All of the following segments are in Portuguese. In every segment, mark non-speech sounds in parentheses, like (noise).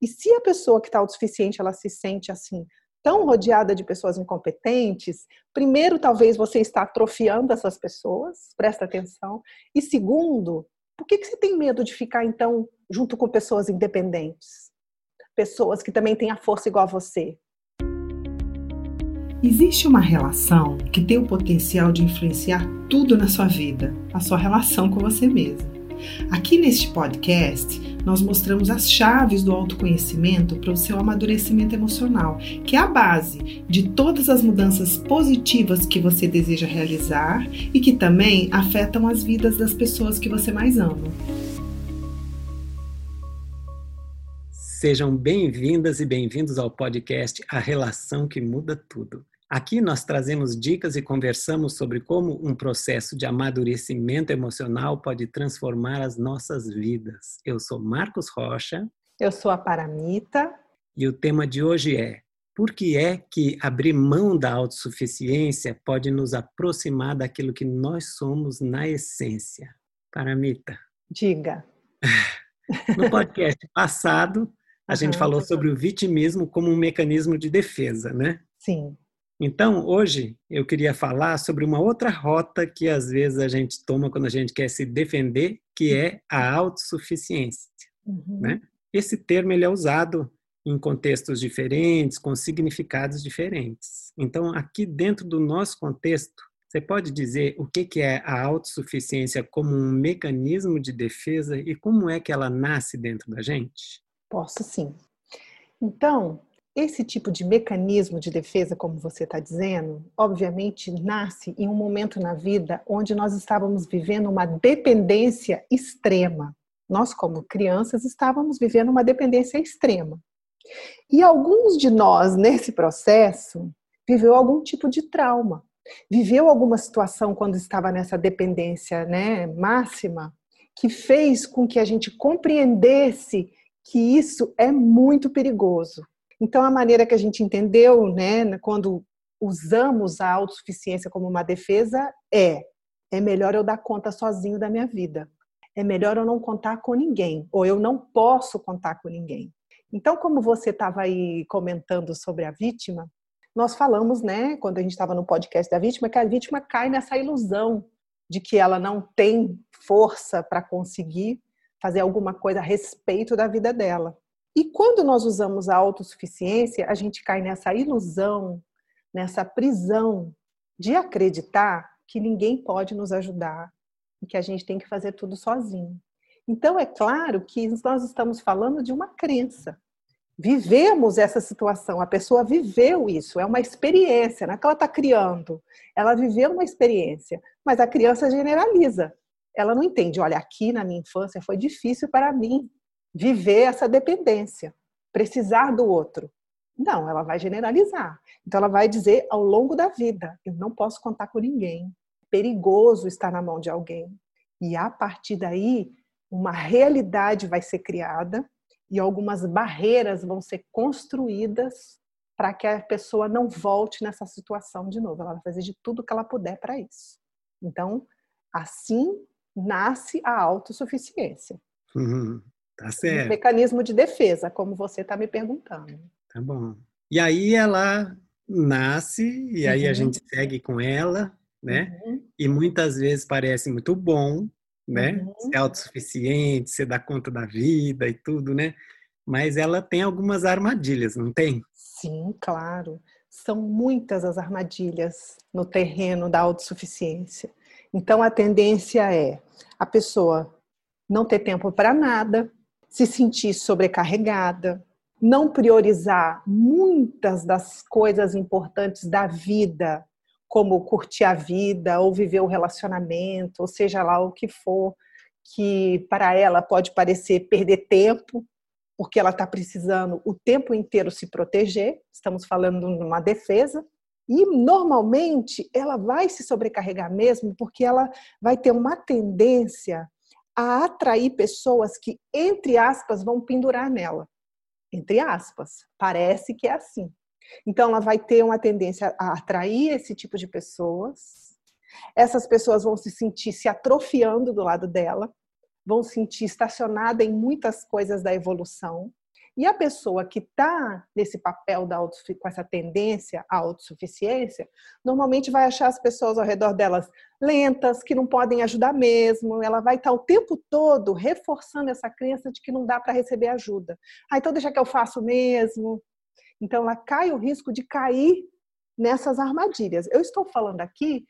E se a pessoa que está autossuficiente, ela se sente assim, tão rodeada de pessoas incompetentes, primeiro, talvez você está atrofiando essas pessoas, presta atenção. E segundo, por que, que você tem medo de ficar, então, junto com pessoas independentes? Pessoas que também têm a força igual a você. Existe uma relação que tem o potencial de influenciar tudo na sua vida, a sua relação com você mesmo. Aqui neste podcast, nós mostramos as chaves do autoconhecimento para o seu amadurecimento emocional, que é a base de todas as mudanças positivas que você deseja realizar e que também afetam as vidas das pessoas que você mais ama. Sejam bem-vindas e bem-vindos ao podcast A Relação que Muda Tudo. Aqui nós trazemos dicas e conversamos sobre como um processo de amadurecimento emocional pode transformar as nossas vidas. Eu sou Marcos Rocha. Eu sou a Paramita. E o tema de hoje é: por que é que abrir mão da autossuficiência pode nos aproximar daquilo que nós somos na essência? Paramita. Diga. (laughs) No podcast passado, a uhum, gente falou sobre o vitimismo como um mecanismo de defesa, né? Sim. Então, hoje eu queria falar sobre uma outra rota que às vezes a gente toma quando a gente quer se defender, que é a autossuficiência. Uhum. Né? Esse termo ele é usado em contextos diferentes, com significados diferentes. Então, aqui dentro do nosso contexto, você pode dizer o que é a autossuficiência como um mecanismo de defesa e como é que ela nasce dentro da gente? Posso sim. Então, esse tipo de mecanismo de defesa, como você está dizendo, obviamente nasce em um momento na vida onde nós estávamos vivendo uma dependência extrema. Nós, como crianças, estávamos vivendo uma dependência extrema. E alguns de nós, nesse processo, viveu algum tipo de trauma, viveu alguma situação quando estava nessa dependência né, máxima, que fez com que a gente compreendesse que isso é muito perigoso então, a maneira que a gente entendeu, né, quando usamos a autossuficiência como uma defesa, é: é melhor eu dar conta sozinho da minha vida. É melhor eu não contar com ninguém, ou eu não posso contar com ninguém. Então, como você estava aí comentando sobre a vítima, nós falamos, né, quando a gente estava no podcast da vítima, que a vítima cai nessa ilusão de que ela não tem força para conseguir fazer alguma coisa a respeito da vida dela. E quando nós usamos a autossuficiência, a gente cai nessa ilusão, nessa prisão de acreditar que ninguém pode nos ajudar e que a gente tem que fazer tudo sozinho. Então, é claro que nós estamos falando de uma crença. Vivemos essa situação, a pessoa viveu isso, é uma experiência, não é que ela está criando, ela viveu uma experiência, mas a criança generaliza. Ela não entende, olha, aqui na minha infância foi difícil para mim viver essa dependência, precisar do outro. Não, ela vai generalizar. Então ela vai dizer ao longo da vida, eu não posso contar com ninguém. Perigoso estar na mão de alguém. E a partir daí, uma realidade vai ser criada e algumas barreiras vão ser construídas para que a pessoa não volte nessa situação de novo. Ela vai fazer de tudo que ela puder para isso. Então, assim nasce a autossuficiência. Uhum. Tá certo. Um mecanismo de defesa, como você está me perguntando. Tá bom. E aí ela nasce, e aí uhum. a gente segue com ela, né? Uhum. E muitas vezes parece muito bom, né? Uhum. Ser autossuficiente, você dá conta da vida e tudo, né? Mas ela tem algumas armadilhas, não tem? Sim, claro. São muitas as armadilhas no terreno da autossuficiência. Então a tendência é a pessoa não ter tempo para nada, se sentir sobrecarregada, não priorizar muitas das coisas importantes da vida, como curtir a vida ou viver o relacionamento, ou seja lá o que for, que para ela pode parecer perder tempo, porque ela está precisando o tempo inteiro se proteger, estamos falando de uma defesa, e normalmente ela vai se sobrecarregar mesmo, porque ela vai ter uma tendência a atrair pessoas que, entre aspas, vão pendurar nela. Entre aspas, parece que é assim. Então, ela vai ter uma tendência a atrair esse tipo de pessoas. Essas pessoas vão se sentir se atrofiando do lado dela, vão se sentir estacionada em muitas coisas da evolução. E a pessoa que está nesse papel da com essa tendência à autossuficiência, normalmente vai achar as pessoas ao redor delas lentas, que não podem ajudar mesmo. Ela vai estar tá o tempo todo reforçando essa crença de que não dá para receber ajuda. Ah, então deixa que eu faço mesmo. Então ela cai o risco de cair nessas armadilhas. Eu estou falando aqui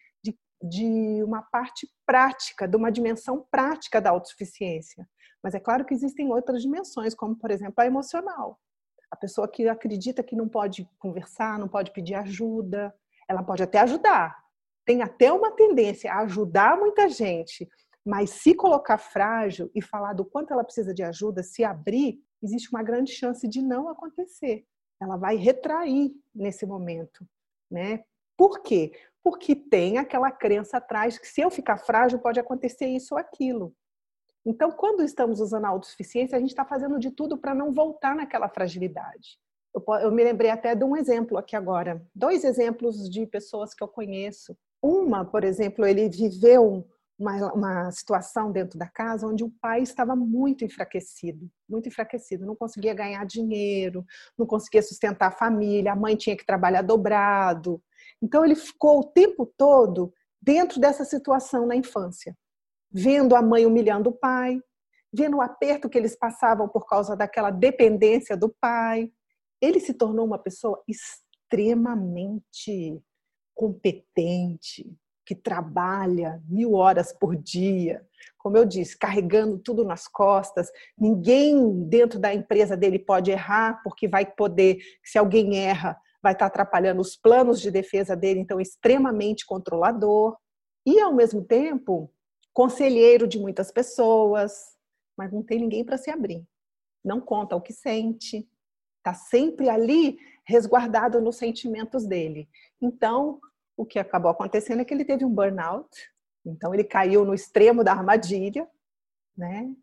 de, uma parte prática, de uma dimensão prática da autossuficiência. Mas é claro que existem outras dimensões, como, por exemplo, a emocional. A pessoa que acredita que não pode conversar, não pode pedir ajuda, ela pode até ajudar. Tem até uma tendência a ajudar muita gente, mas se colocar frágil e falar do quanto ela precisa de ajuda, se abrir, existe uma grande chance de não acontecer. Ela vai retrair nesse momento, né? Por quê? Porque tem aquela crença atrás que se eu ficar frágil pode acontecer isso ou aquilo. Então, quando estamos usando a autossuficiência, a gente está fazendo de tudo para não voltar naquela fragilidade. Eu, eu, me lembrei até de um exemplo aqui agora. Dois exemplos de pessoas que eu conheço. Uma, por exemplo, ele viveu uma, uma situação dentro da casa onde o pai estava muito enfraquecido, muito enfraquecido, não conseguia ganhar dinheiro, não conseguia sustentar a família, a mãe tinha que trabalhar dobrado. Então, ele ficou o tempo todo dentro dessa situação na infância vendo a mãe humilhando o pai, vendo o aperto que eles passavam por causa daquela dependência do pai. Ele se tornou uma pessoa extremamente competente, que trabalha mil horas por dia, como eu disse, carregando tudo nas costas. Ninguém dentro da empresa dele pode errar, porque vai poder, se alguém erra, vai estar atrapalhando os planos de defesa dele, então extremamente controlador. E ao mesmo tempo, conselheiro de muitas pessoas, mas não tem ninguém para se abrir. Não conta o que sente, está sempre ali resguardado nos sentimentos dele. Então, o que acabou acontecendo é que ele teve um burnout, então ele caiu no extremo da armadilha, né?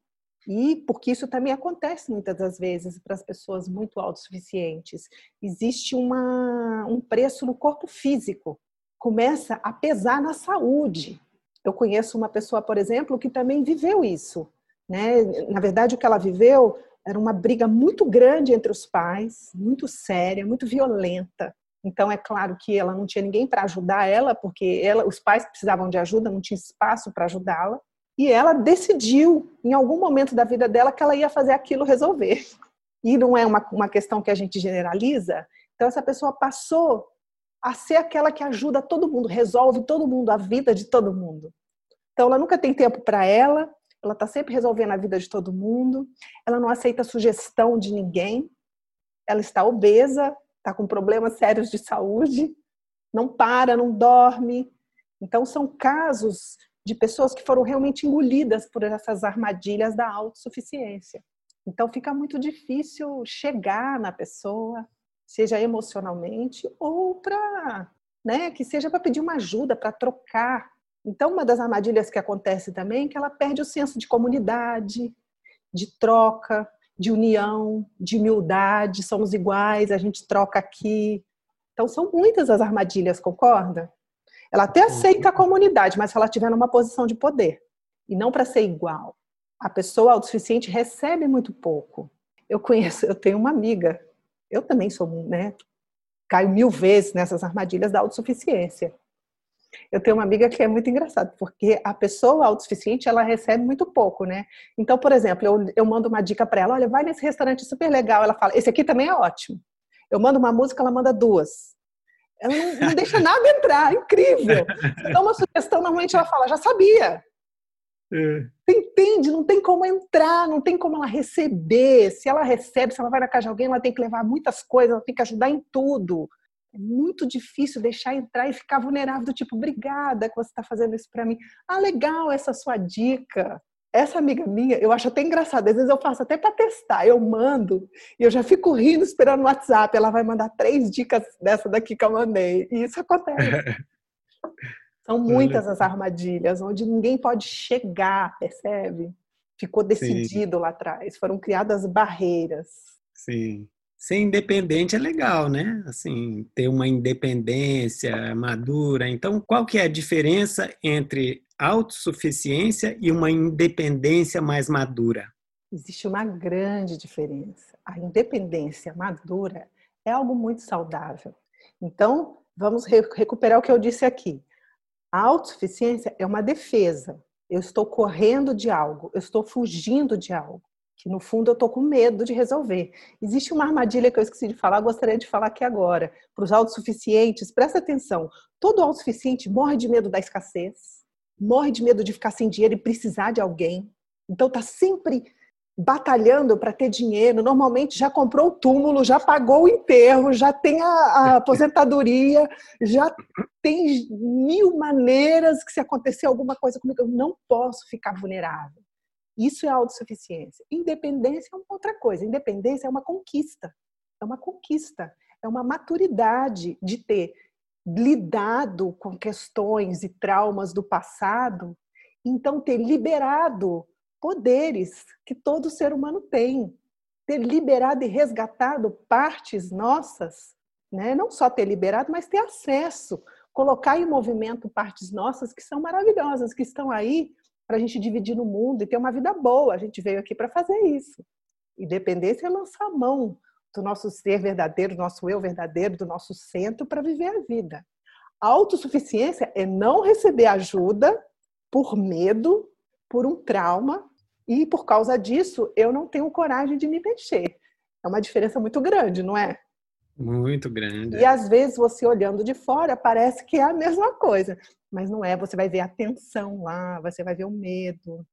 E porque isso também acontece muitas das vezes para as pessoas muito autossuficientes. Existe uma, um preço no corpo físico, começa a pesar na saúde. Eu conheço uma pessoa, por exemplo, que também viveu isso. Né? Na verdade, o que ela viveu era uma briga muito grande entre os pais, muito séria, muito violenta. Então, é claro que ela não tinha ninguém para ajudar ela, porque ela, os pais precisavam de ajuda, não tinha espaço para ajudá-la. E ela decidiu, em algum momento da vida dela, que ela ia fazer aquilo resolver. E não é uma, uma questão que a gente generaliza. Então, essa pessoa passou a ser aquela que ajuda todo mundo, resolve todo mundo, a vida de todo mundo. Então, ela nunca tem tempo para ela, ela está sempre resolvendo a vida de todo mundo, ela não aceita sugestão de ninguém, ela está obesa, está com problemas sérios de saúde, não para, não dorme. Então, são casos de pessoas que foram realmente engolidas por essas armadilhas da autossuficiência. Então, fica muito difícil chegar na pessoa, seja emocionalmente ou para, né, que seja para pedir uma ajuda, para trocar. Então, uma das armadilhas que acontece também é que ela perde o senso de comunidade, de troca, de união, de humildade, somos iguais, a gente troca aqui. Então, são muitas as armadilhas, concorda? Ela até aceita a comunidade, mas se ela estiver numa posição de poder e não para ser igual. A pessoa autossuficiente recebe muito pouco. Eu conheço, eu tenho uma amiga eu também sou, né? Caio mil vezes nessas armadilhas da autossuficiência. Eu tenho uma amiga que é muito engraçada, porque a pessoa autossuficiente, ela recebe muito pouco, né? Então, por exemplo, eu, eu mando uma dica para ela, olha, vai nesse restaurante super legal. Ela fala, esse aqui também é ótimo. Eu mando uma música, ela manda duas. Ela não, não deixa nada entrar, incrível. Então, uma sugestão, normalmente ela fala, já sabia. É. Você entende? Não tem como entrar, não tem como ela receber. Se ela recebe, se ela vai na casa de alguém, ela tem que levar muitas coisas, ela tem que ajudar em tudo. É muito difícil deixar entrar e ficar vulnerável, do tipo, obrigada que você está fazendo isso para mim. Ah, legal essa sua dica. Essa amiga minha, eu acho até engraçado, às vezes eu faço até para testar, eu mando e eu já fico rindo esperando o WhatsApp, ela vai mandar três dicas dessa daqui que eu mandei. E isso acontece. (laughs) São muitas as armadilhas onde ninguém pode chegar, percebe? Ficou decidido Sim. lá atrás, foram criadas barreiras. Sim. Ser independente é legal, né? Assim, ter uma independência madura. Então, qual que é a diferença entre autossuficiência e uma independência mais madura? Existe uma grande diferença. A independência madura é algo muito saudável. Então, vamos recuperar o que eu disse aqui. A autossuficiência é uma defesa. Eu estou correndo de algo, eu estou fugindo de algo, que no fundo eu estou com medo de resolver. Existe uma armadilha que eu esqueci de falar, gostaria de falar aqui agora. Para os autossuficientes, presta atenção: todo autossuficiente morre de medo da escassez, morre de medo de ficar sem dinheiro e precisar de alguém. Então, está sempre batalhando para ter dinheiro, normalmente já comprou o túmulo, já pagou o enterro, já tem a, a, (laughs) aposentadoria, já tem mil maneiras que se acontecer alguma coisa comigo, eu não posso ficar vulnerável. Isso é autossuficiência. Independência é uma outra coisa. Independência é uma conquista. É uma conquista. É uma maturidade de ter lidado com questões e traumas do passado, então ter liberado poderes que todo ser humano tem, ter liberado e resgatado partes nossas, né? não só ter liberado, mas ter acesso, colocar em movimento partes nossas que são maravilhosas, que estão aí para a gente dividir no mundo e ter uma vida boa. A gente veio aqui para fazer isso. Independência é lançar a mão do nosso ser verdadeiro, do nosso eu verdadeiro, do nosso centro para viver a vida. Autossuficiência é não receber ajuda por medo, por um trauma, e por causa disso eu não tenho coragem de me mexer. É uma diferença muito grande, não é? Muito grande. E às vezes você olhando de fora parece que é a mesma coisa, mas não é. Você vai ver a tensão lá, você vai ver o medo,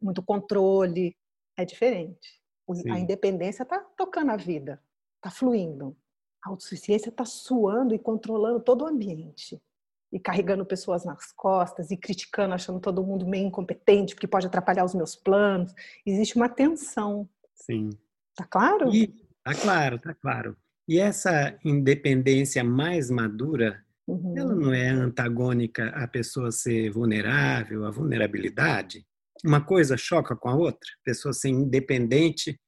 muito controle. É diferente. Sim. A independência está tocando a vida, está fluindo. A autossuficiência está suando e controlando todo o ambiente e carregando pessoas nas costas e criticando, achando todo mundo meio incompetente, porque pode atrapalhar os meus planos. Existe uma tensão. Sim. Tá claro? E, tá claro, tá claro. E essa independência mais madura, uhum. ela não é antagônica à pessoa ser vulnerável, à vulnerabilidade? Uma coisa choca com a outra? A pessoa ser independente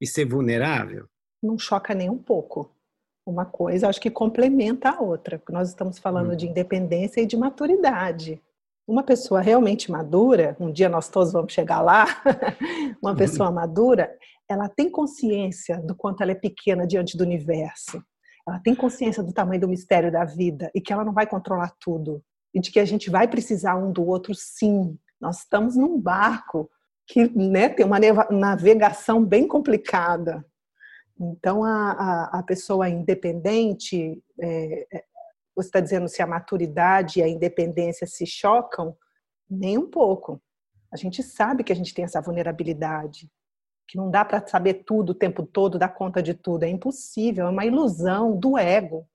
e ser vulnerável? Não choca nem um pouco uma coisa, acho que complementa a outra. Nós estamos falando de uhum. independência e de maturidade. Uma pessoa realmente madura, um dia nós todos vamos chegar lá, (laughs) uma pessoa uhum. madura, ela tem consciência do quanto ela é pequena diante do universo. Ela tem consciência do tamanho do mistério da vida e que ela não vai controlar tudo. E de que a gente vai precisar um do outro, sim. Nós estamos num barco que né, tem uma navegação bem complicada. Então, a, a, a pessoa independente, é, é, você está dizendo se a maturidade e a independência se chocam? Nem um pouco. A gente sabe que a gente tem essa vulnerabilidade, que não dá para saber tudo o tempo todo, dar conta de tudo. É impossível, é uma ilusão do ego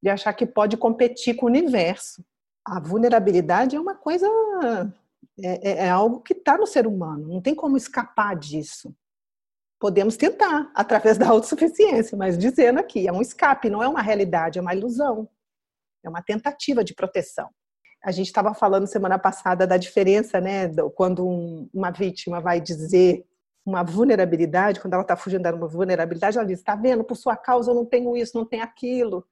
de achar que pode competir com o universo. A vulnerabilidade é uma coisa, é, é, é algo que está no ser humano, não tem como escapar disso. Podemos tentar, através da autossuficiência, mas dizendo aqui, é um escape, não é uma realidade, é uma ilusão. É uma tentativa de proteção. A gente estava falando semana passada da diferença, né, quando um, uma vítima vai dizer uma vulnerabilidade, quando ela está fugindo de uma vulnerabilidade, ela diz: está vendo, por sua causa eu não tenho isso, não tenho aquilo.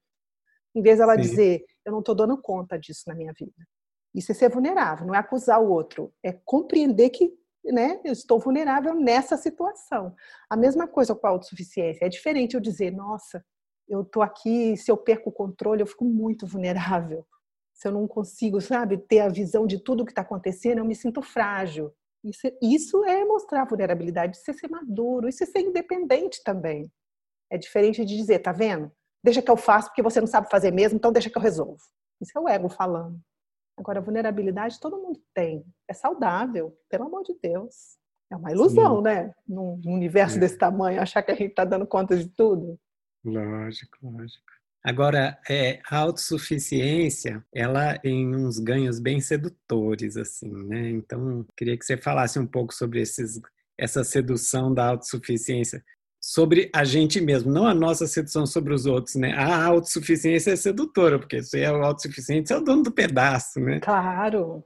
Em vez dela Sim. dizer: eu não estou dando conta disso na minha vida. Isso é ser vulnerável, não é acusar o outro, é compreender que né, eu estou vulnerável nessa situação. A mesma coisa com a autossuficiência. É diferente eu dizer, nossa, eu estou aqui, se eu perco o controle, eu fico muito vulnerável. Se eu não consigo, sabe, ter a visão de tudo que está acontecendo, eu me sinto frágil. Isso, isso é mostrar vulnerabilidade, isso é ser maduro, isso é ser independente também. É diferente de dizer, tá vendo? Deixa que eu faço porque você não sabe fazer mesmo, então deixa que eu resolvo. Isso é o ego falando. Agora, vulnerabilidade todo mundo tem. É saudável, pelo amor de Deus. É uma ilusão, Sim. né? Num universo é. desse tamanho, achar que a gente está dando conta de tudo. Lógico, lógico. Agora, é, a autossuficiência, ela tem uns ganhos bem sedutores, assim, né? Então, queria que você falasse um pouco sobre esses, essa sedução da autossuficiência sobre a gente mesmo, não a nossa sedução sobre os outros, né? A autossuficiência é sedutora, porque você é autossuficiente, você é o dono do pedaço, né? Claro.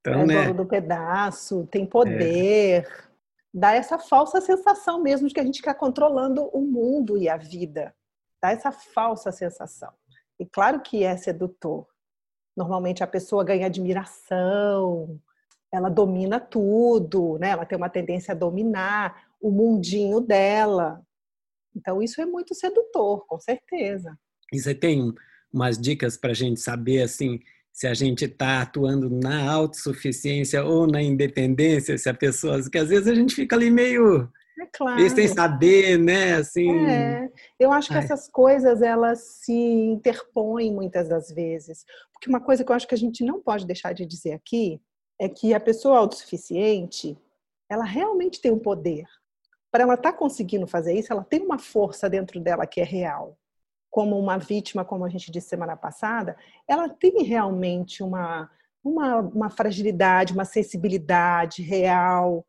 Então, é né? dono do pedaço, tem poder. É. Dá essa falsa sensação mesmo de que a gente está controlando o mundo e a vida. Dá essa falsa sensação. E claro que é sedutor. Normalmente a pessoa ganha admiração, ela domina tudo, né? Ela tem uma tendência a dominar o mundinho dela. Então isso é muito sedutor, com certeza. E você tem umas dicas para a gente saber assim se a gente está atuando na autossuficiência ou na independência, se a pessoa, que às vezes a gente fica ali meio claro. sem saber, né? Assim. É. Eu acho que Ai. essas coisas elas se interpõem muitas das vezes, porque uma coisa que eu acho que a gente não pode deixar de dizer aqui é que a pessoa autossuficiente ela realmente tem um poder. Para ela estar tá conseguindo fazer isso, ela tem uma força dentro dela que é real como uma vítima, como a gente disse semana passada, ela tem realmente uma, uma, uma fragilidade, uma sensibilidade real,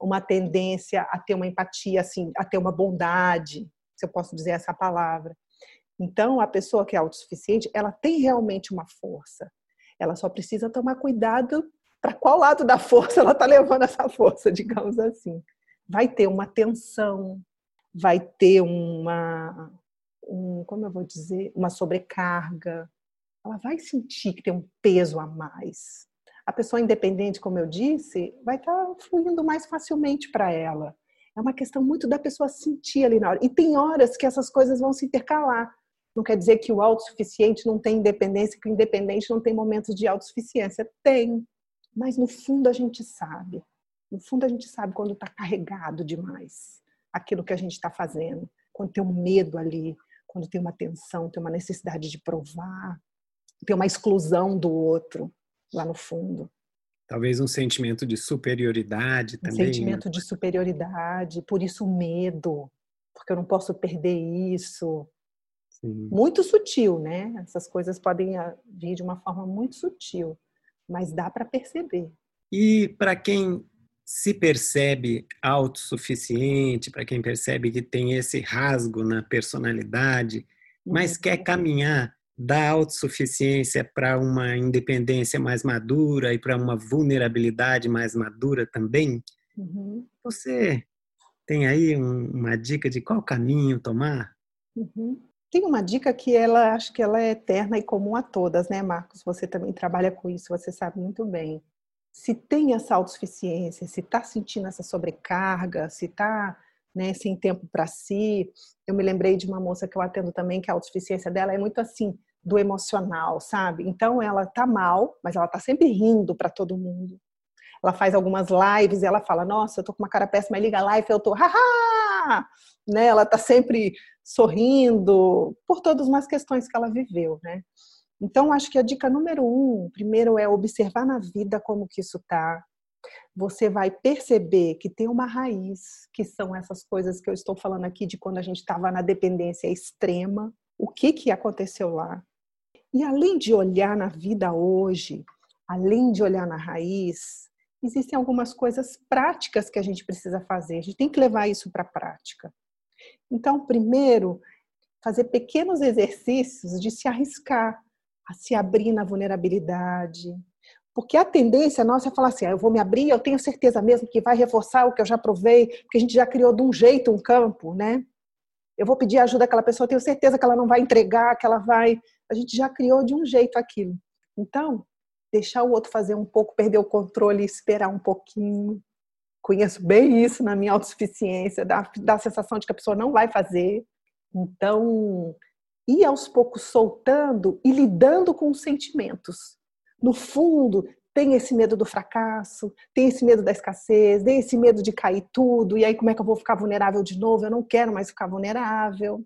uma tendência a ter uma empatia, assim, a ter uma bondade, se eu posso dizer essa palavra. Então, a pessoa que é autossuficiente, ela tem realmente uma força. Ela só precisa tomar cuidado para qual lado da força ela está levando essa força, (laughs) digamos assim. Vai ter uma tensão, vai ter uma, um, como eu vou dizer, uma sobrecarga. Ela vai sentir que tem um peso a mais. A pessoa independente, como eu disse, vai estar tá fluindo mais facilmente para ela. É uma questão muito da pessoa sentir ali na hora. E tem horas que essas coisas vão se intercalar. Não quer dizer que o autossuficiente não tem independência, que o independente não tem momentos de autossuficiência. Tem. Mas no fundo a gente sabe. No fundo a gente sabe quando está carregado demais aquilo que a gente está fazendo. Quando tem um medo ali, quando tem uma tensão, tem uma necessidade de provar, tem uma exclusão do outro lá no fundo. Talvez um sentimento de superioridade um também. Um sentimento de superioridade, por isso o medo, porque eu não posso perder isso. Sim. Muito sutil, né? Essas coisas podem vir de uma forma muito sutil, mas dá para perceber. E para quem se percebe autossuficiente, para quem percebe que tem esse rasgo na personalidade, mas uhum. quer caminhar da autossuficiência para uma independência mais madura e para uma vulnerabilidade mais madura também, uhum. você tem aí um, uma dica de qual caminho tomar? Uhum. Tem uma dica que ela acho que ela é eterna e comum a todas, né, Marcos? Você também trabalha com isso, você sabe muito bem se tem essa autossuficiência, se está sentindo essa sobrecarga, se está né, sem tempo para si. Eu me lembrei de uma moça que eu atendo também, que a autossuficiência dela é muito assim, do emocional, sabe? Então ela tá mal, mas ela tá sempre rindo para todo mundo. Ela faz algumas lives e ela fala: Nossa, eu tô com uma cara péssima, liga a live, eu tô, haha! Né? Ela tá sempre sorrindo por todas as questões que ela viveu, né? Então, acho que a dica número um, primeiro, é observar na vida como que isso está. Você vai perceber que tem uma raiz, que são essas coisas que eu estou falando aqui de quando a gente estava na dependência extrema. O que, que aconteceu lá? E além de olhar na vida hoje, além de olhar na raiz, existem algumas coisas práticas que a gente precisa fazer. A gente tem que levar isso para a prática. Então, primeiro, fazer pequenos exercícios de se arriscar a se abrir na vulnerabilidade. Porque a tendência nossa é falar assim: ah, eu vou me abrir, eu tenho certeza mesmo que vai reforçar o que eu já provei, porque a gente já criou de um jeito um campo, né? Eu vou pedir ajuda àquela pessoa, eu tenho certeza que ela não vai entregar, que ela vai. A gente já criou de um jeito aquilo. Então, deixar o outro fazer um pouco, perder o controle, esperar um pouquinho. Conheço bem isso na minha autossuficiência, dá, dá a sensação de que a pessoa não vai fazer. Então, ir aos poucos soltando e lidando com os sentimentos. No fundo, tem esse medo do fracasso, tem esse medo da escassez, tem esse medo de cair tudo, e aí como é que eu vou ficar vulnerável de novo? Eu não quero mais ficar vulnerável.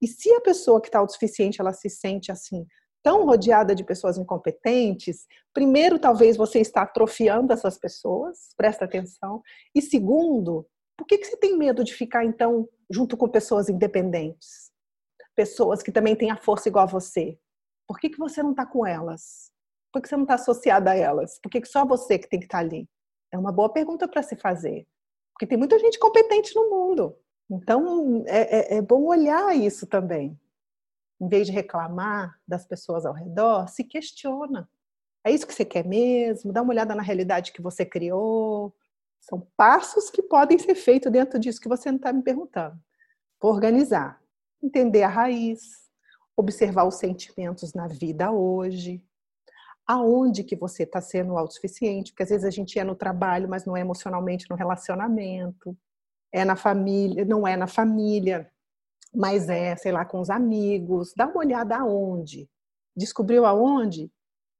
E se a pessoa que está autossuficiente, ela se sente assim, tão rodeada de pessoas incompetentes, primeiro, talvez você está atrofiando essas pessoas, presta atenção, e segundo, por que, que você tem medo de ficar, então, junto com pessoas independentes? pessoas que também têm a força igual a você? Por que, que você não está com elas? Por que você não está associada a elas? Por que, que só você que tem que estar tá ali? É uma boa pergunta para se fazer. Porque tem muita gente competente no mundo. Então, é, é, é bom olhar isso também. Em vez de reclamar das pessoas ao redor, se questiona. É isso que você quer mesmo? Dá uma olhada na realidade que você criou. São passos que podem ser feitos dentro disso que você não está me perguntando. Vou organizar entender a raiz, observar os sentimentos na vida hoje, aonde que você está sendo autossuficiente, porque às vezes a gente é no trabalho, mas não é emocionalmente no relacionamento, é na família, não é na família, mas é, sei lá, com os amigos. Dá uma olhada aonde. Descobriu aonde?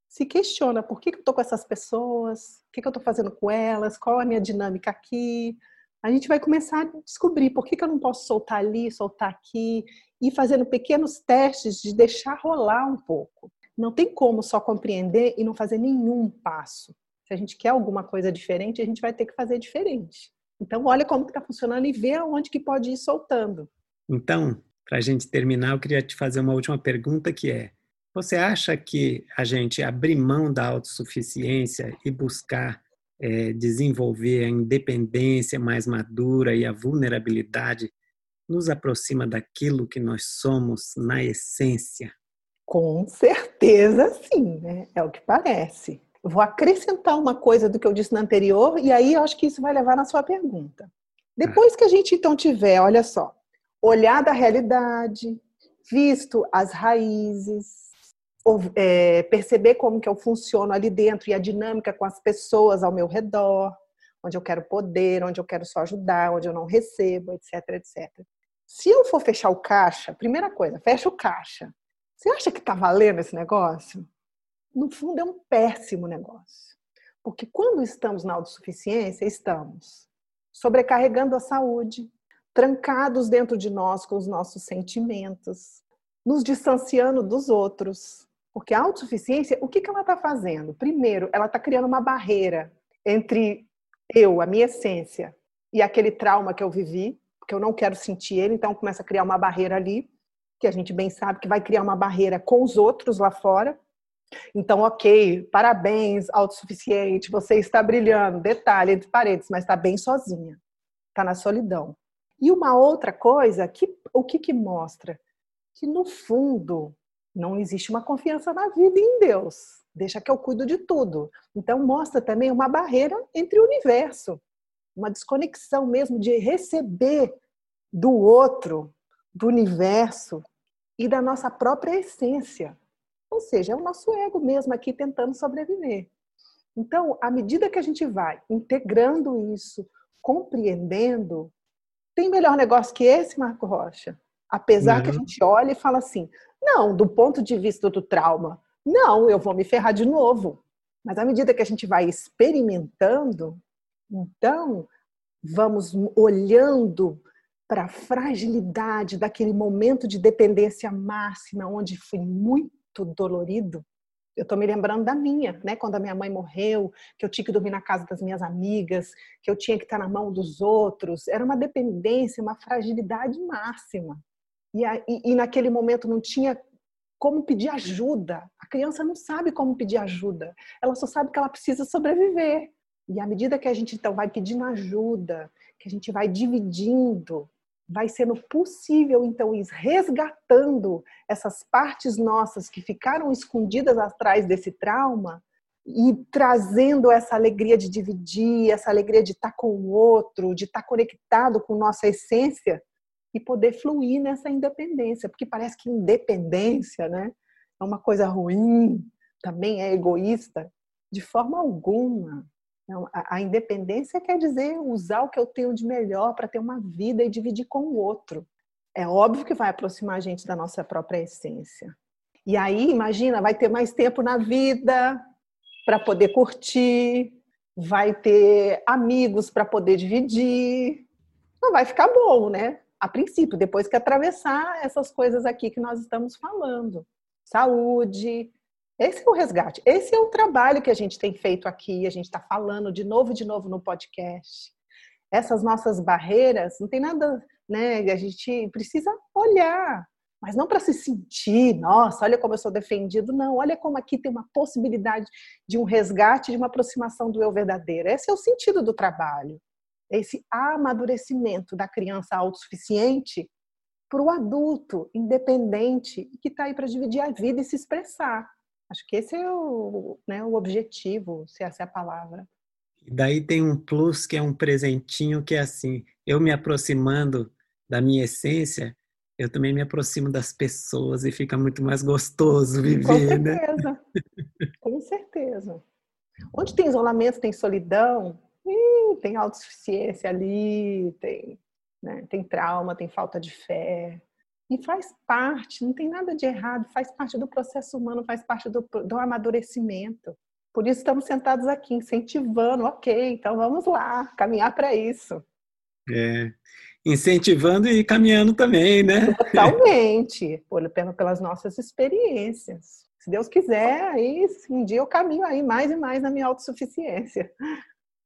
Se questiona por que, que eu estou com essas pessoas, o que, que eu estou fazendo com elas, qual a minha dinâmica aqui. A gente vai começar a descobrir por que, que eu não posso soltar ali, soltar aqui, e fazendo pequenos testes de deixar rolar um pouco. Não tem como só compreender e não fazer nenhum passo. Se a gente quer alguma coisa diferente, a gente vai ter que fazer diferente. Então, olha como está funcionando e vê aonde que pode ir soltando. Então, para a gente terminar, eu queria te fazer uma última pergunta que é: você acha que a gente abrir mão da autossuficiência e buscar é, desenvolver a independência mais madura e a vulnerabilidade nos aproxima daquilo que nós somos na essência? Com certeza sim, né? é o que parece. Vou acrescentar uma coisa do que eu disse na anterior, e aí eu acho que isso vai levar na sua pergunta. Depois que a gente então tiver, olha só, olhado a realidade, visto as raízes, é, perceber como que eu funciono ali dentro e a dinâmica com as pessoas ao meu redor, onde eu quero poder, onde eu quero só ajudar, onde eu não recebo, etc, etc. Se eu for fechar o caixa, primeira coisa, fecha o caixa. Você acha que está valendo esse negócio? No fundo, é um péssimo negócio. Porque quando estamos na autossuficiência, estamos sobrecarregando a saúde, trancados dentro de nós com os nossos sentimentos, nos distanciando dos outros. Porque a autossuficiência, o que, que ela está fazendo? Primeiro, ela está criando uma barreira entre eu, a minha essência, e aquele trauma que eu vivi, porque eu não quero sentir ele, então começa a criar uma barreira ali que a gente bem sabe que vai criar uma barreira com os outros lá fora. Então, ok, parabéns, autossuficiente, você está brilhando, detalhe entre parênteses, mas está bem sozinha, está na solidão. E uma outra coisa, que, o que, que mostra? Que no fundo não existe uma confiança na vida e em Deus. Deixa que eu cuido de tudo. Então mostra também uma barreira entre o universo, uma desconexão mesmo de receber do outro, do universo, e da nossa própria essência. Ou seja, é o nosso ego mesmo aqui tentando sobreviver. Então, à medida que a gente vai integrando isso, compreendendo, tem melhor negócio que esse, Marco Rocha? Apesar não. que a gente olha e fala assim, não, do ponto de vista do trauma, não, eu vou me ferrar de novo. Mas à medida que a gente vai experimentando, então vamos olhando para a fragilidade daquele momento de dependência máxima, onde fui muito dolorido. Eu estou me lembrando da minha, né? Quando a minha mãe morreu, que eu tinha que dormir na casa das minhas amigas, que eu tinha que estar na mão dos outros. Era uma dependência, uma fragilidade máxima. E, e, e naquele momento não tinha como pedir ajuda. A criança não sabe como pedir ajuda. Ela só sabe que ela precisa sobreviver. E à medida que a gente então vai pedindo ajuda, que a gente vai dividindo vai sendo possível, então, ir resgatando essas partes nossas que ficaram escondidas atrás desse trauma e trazendo essa alegria de dividir, essa alegria de estar com o outro, de estar conectado com nossa essência e poder fluir nessa independência, porque parece que independência, né, é uma coisa ruim, também é egoísta, de forma alguma. Então, a, a independência quer dizer usar o que eu tenho de melhor para ter uma vida e dividir com o outro. É óbvio que vai aproximar a gente da nossa própria essência. E aí, imagina, vai ter mais tempo na vida para poder curtir, vai ter amigos para poder dividir. Não vai ficar bom, né? A princípio, depois que atravessar essas coisas aqui que nós estamos falando. Saúde, esse é o resgate, esse é o trabalho que a gente tem feito aqui, a gente está falando de novo e de novo no podcast. Essas nossas barreiras, não tem nada, né? A gente precisa olhar, mas não para se sentir, nossa, olha como eu sou defendido, não, olha como aqui tem uma possibilidade de um resgate, de uma aproximação do eu verdadeiro. Esse é o sentido do trabalho. Esse amadurecimento da criança autossuficiente para o adulto independente que está aí para dividir a vida e se expressar. Acho que esse é o, né, o objetivo, se essa é a palavra. Daí tem um plus que é um presentinho que é assim, eu me aproximando da minha essência, eu também me aproximo das pessoas e fica muito mais gostoso viver, Com né? certeza. né? Com certeza. Onde tem isolamento, tem solidão, ih, tem autossuficiência ali, tem, né, tem trauma, tem falta de fé. E faz parte, não tem nada de errado, faz parte do processo humano, faz parte do, do amadurecimento. Por isso estamos sentados aqui, incentivando, ok, então vamos lá, caminhar para isso. É, incentivando e caminhando também, né? Totalmente, pelas nossas experiências. Se Deus quiser, aí um dia eu caminho aí mais e mais na minha autossuficiência.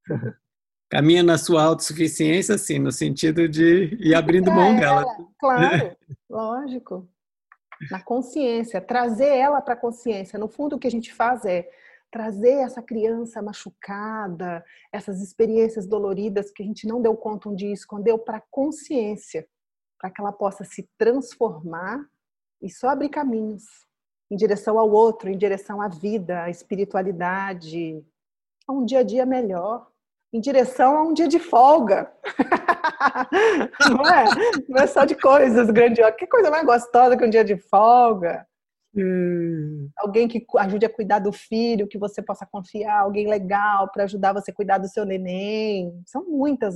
(laughs) Caminha na sua autossuficiência, sim, no sentido de ir abrindo mão dela. Claro, (laughs) lógico. Na consciência, trazer ela para a consciência. No fundo, o que a gente faz é trazer essa criança machucada, essas experiências doloridas que a gente não deu conta um dia, escondeu para a consciência, para que ela possa se transformar e só abrir caminhos em direção ao outro, em direção à vida, à espiritualidade, a um dia a dia melhor, em direção a um dia de folga. (laughs) não, é? não é só de coisas grandiosas. Que coisa mais gostosa que um dia de folga? Hum. Alguém que ajude a cuidar do filho, que você possa confiar, alguém legal para ajudar você a cuidar do seu neném. São muitas.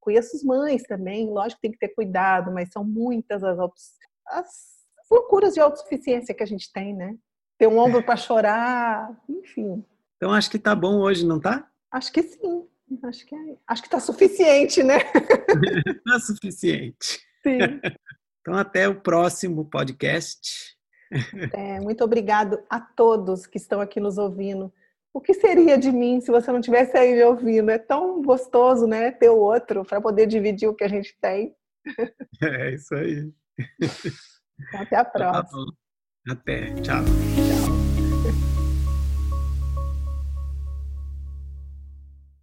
Conheço as mães também, lógico que tem que ter cuidado, mas são muitas as, as loucuras de autossuficiência que a gente tem, né? Ter um ombro para chorar, enfim. Então acho que tá bom hoje, não tá? Acho que sim. Acho que é, acho que tá suficiente, né? (laughs) tá suficiente. Sim. Então até o próximo podcast. É, muito obrigado a todos que estão aqui nos ouvindo. O que seria de mim se você não tivesse aí me ouvindo? É tão gostoso, né? Ter o outro para poder dividir o que a gente tem. (laughs) É isso aí. Então, até a tá próxima. Até. Tchau. Tchau.